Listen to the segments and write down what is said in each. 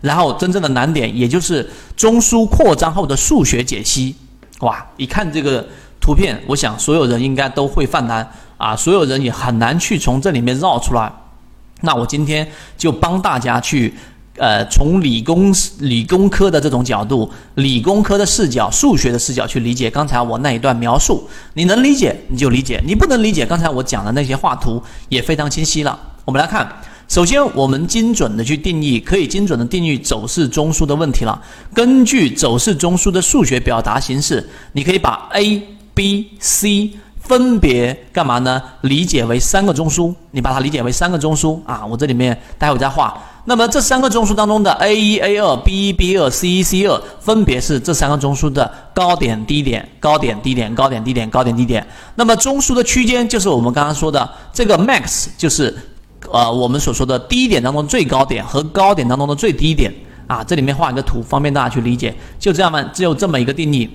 然后真正的难点也就是中枢扩张后的数学解析。哇，一看这个图片，我想所有人应该都会犯难啊，所有人也很难去从这里面绕出来。那我今天就帮大家去。呃，从理工理工科的这种角度，理工科的视角，数学的视角去理解刚才我那一段描述，你能理解你就理解，你不能理解刚才我讲的那些画图也非常清晰了。我们来看，首先我们精准的去定义，可以精准的定义走势中枢的问题了。根据走势中枢的数学表达形式，你可以把 A、B、C 分别干嘛呢？理解为三个中枢，你把它理解为三个中枢啊。我这里面待会再画。那么这三个中枢当中的 A 一、A 二、B 一、B 二、C 一、C 二，分别是这三个中枢的高点、低点、高点、低点、高点、低点、高点、低点。那么中枢的区间就是我们刚刚说的这个 max，就是呃我们所说的低点当中最高点和高点当中的最低点啊。这里面画一个图，方便大家去理解。就这样嘛，只有这么一个定义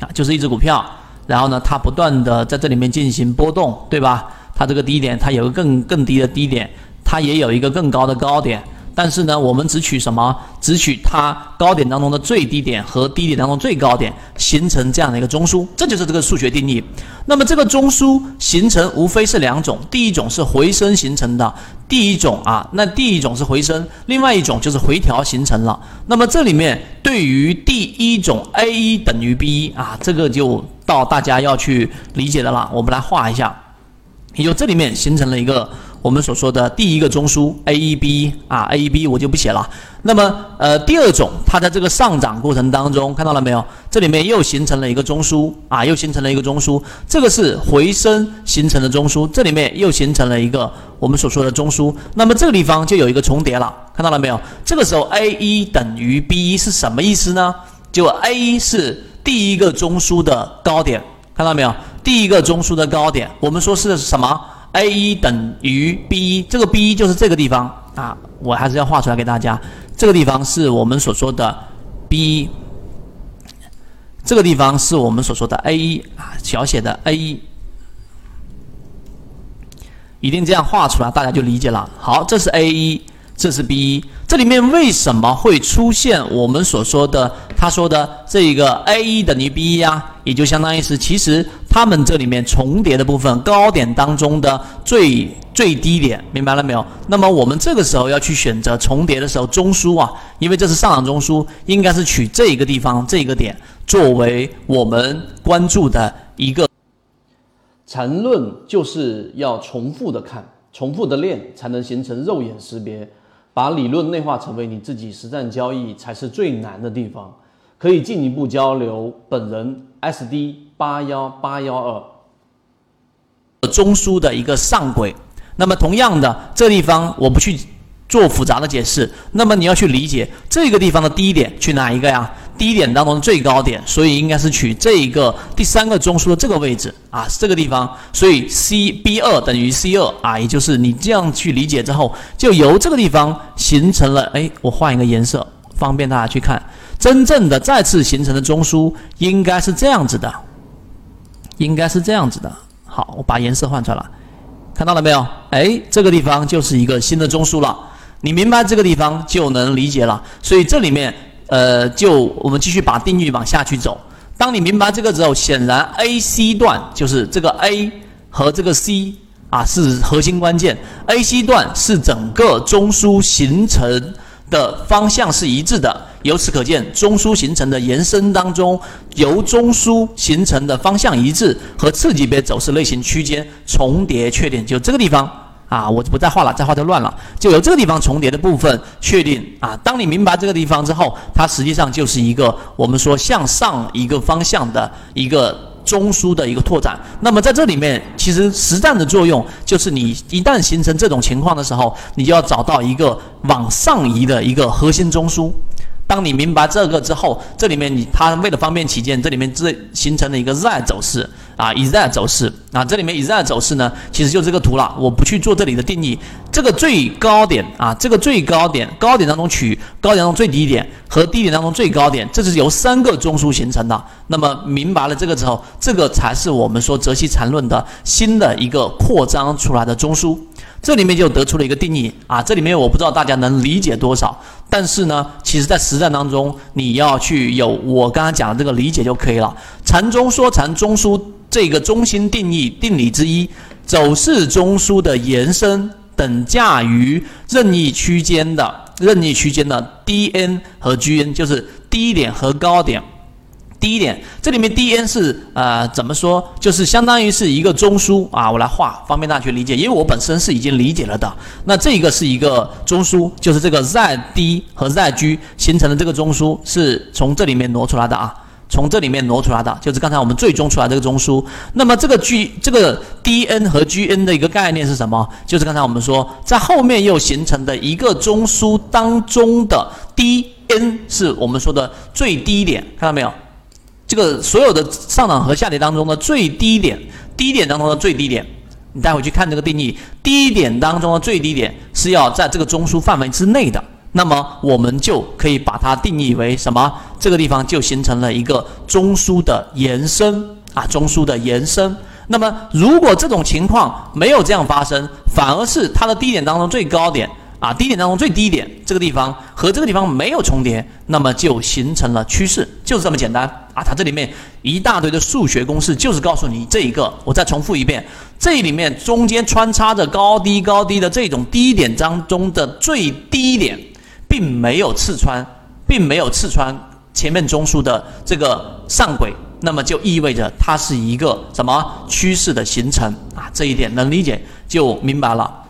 啊，就是一只股票，然后呢，它不断的在这里面进行波动，对吧？它这个低点，它有个更更低的低点。它也有一个更高的高点，但是呢，我们只取什么？只取它高点当中的最低点和低点当中最高点，形成这样的一个中枢，这就是这个数学定义。那么这个中枢形成无非是两种，第一种是回升形成的，第一种啊，那第一种是回升，另外一种就是回调形成了。那么这里面对于第一种 A 一等于 B 一啊，这个就到大家要去理解的了。我们来画一下，也就这里面形成了一个。我们所说的第一个中枢 A 一 B 啊 A 一 B 我就不写了。那么呃第二种，它在这个上涨过程当中看到了没有？这里面又形成了一个中枢啊，又形成了一个中枢。这个是回升形成的中枢，这里面又形成了一个我们所说的中枢。那么这个地方就有一个重叠了，看到了没有？这个时候 A 一等于 B 一是什么意思呢？就 A 一是第一个中枢的高点，看到没有？第一个中枢的高点，我们说是什么？A 一等于 B 一，这个 B 一就是这个地方啊，我还是要画出来给大家。这个地方是我们所说的 B 一，这个地方是我们所说的 A 一啊，小写的 A 一，一定这样画出来，大家就理解了。好，这是 A 一。这是 B 一，这里面为什么会出现我们所说的他说的这个 A 一等于 B 一呀？也就相当于是，其实他们这里面重叠的部分，高点当中的最最低点，明白了没有？那么我们这个时候要去选择重叠的时候，中枢啊，因为这是上涨中枢，应该是取这一个地方这个点作为我们关注的一个。缠论就是要重复的看，重复的练，才能形成肉眼识别。把理论内化成为你自己实战交易才是最难的地方。可以进一步交流，本人 SD 八幺八幺二中枢的一个上轨。那么同样的，这地方我不去。做复杂的解释，那么你要去理解这个地方的低点取哪一个呀？低点当中的最高点，所以应该是取这一个第三个中枢的这个位置啊，这个地方。所以 C B 二等于 C 二啊，也就是你这样去理解之后，就由这个地方形成了。哎，我换一个颜色，方便大家去看。真正的再次形成的中枢应该是这样子的，应该是这样子的。好，我把颜色换出来了，看到了没有？哎，这个地方就是一个新的中枢了。你明白这个地方就能理解了，所以这里面，呃，就我们继续把定义往下去走。当你明白这个之后，显然 A C 段就是这个 A 和这个 C 啊是核心关键，A C 段是整个中枢形成的方向是一致的。由此可见，中枢形成的延伸当中，由中枢形成的方向一致和次级别走势类型区间重叠确定，就这个地方。啊，我就不再画了，再画就乱了。就由这个地方重叠的部分确定啊。当你明白这个地方之后，它实际上就是一个我们说向上一个方向的一个中枢的一个拓展。那么在这里面，其实实战的作用就是你一旦形成这种情况的时候，你就要找到一个往上移的一个核心中枢。当你明白这个之后，这里面你它为了方便起见，这里面这形成了一个 Z 走势。啊，以 Z 走势啊，这里面以 Z 走势呢，其实就这个图了。我不去做这里的定义。这个最高点啊，这个最高点，高点当中取高点当中最低点和低点当中最高点，这是由三个中枢形成的。那么明白了这个之后，这个才是我们说泽西缠论的新的一个扩张出来的中枢。这里面就得出了一个定义啊，这里面我不知道大家能理解多少。但是呢，其实在实战当中，你要去有我刚刚讲的这个理解就可以了。禅中说禅，中枢这个中心定义定理之一，走势中枢的延伸等价于任意区间的任意区间的 dn 和 gn，就是低点和高点。低点，这里面 D N 是呃怎么说？就是相当于是一个中枢啊，我来画，方便大家去理解。因为我本身是已经理解了的。那这个是一个中枢，就是这个 Z D 和 Z G 形成的这个中枢，是从这里面挪出来的啊，从这里面挪出来的，就是刚才我们最终出来这个中枢。那么这个 G 这个 D N 和 G N 的一个概念是什么？就是刚才我们说，在后面又形成的一个中枢当中的 D N 是我们说的最低点，看到没有？这个所有的上涨和下跌当中的最低点，低点当中的最低点，你待会去看这个定义，低点当中的最低点是要在这个中枢范围之内的，那么我们就可以把它定义为什么？这个地方就形成了一个中枢的延伸啊，中枢的延伸。那么如果这种情况没有这样发生，反而是它的低点当中最高点。啊，低点当中最低点这个地方和这个地方没有重叠，那么就形成了趋势，就是这么简单啊！它这里面一大堆的数学公式，就是告诉你这一个。我再重复一遍，这里面中间穿插着高低高低的这种低点当中的最低点，并没有刺穿，并没有刺穿前面中枢的这个上轨，那么就意味着它是一个什么趋势的形成啊？这一点能理解就明白了。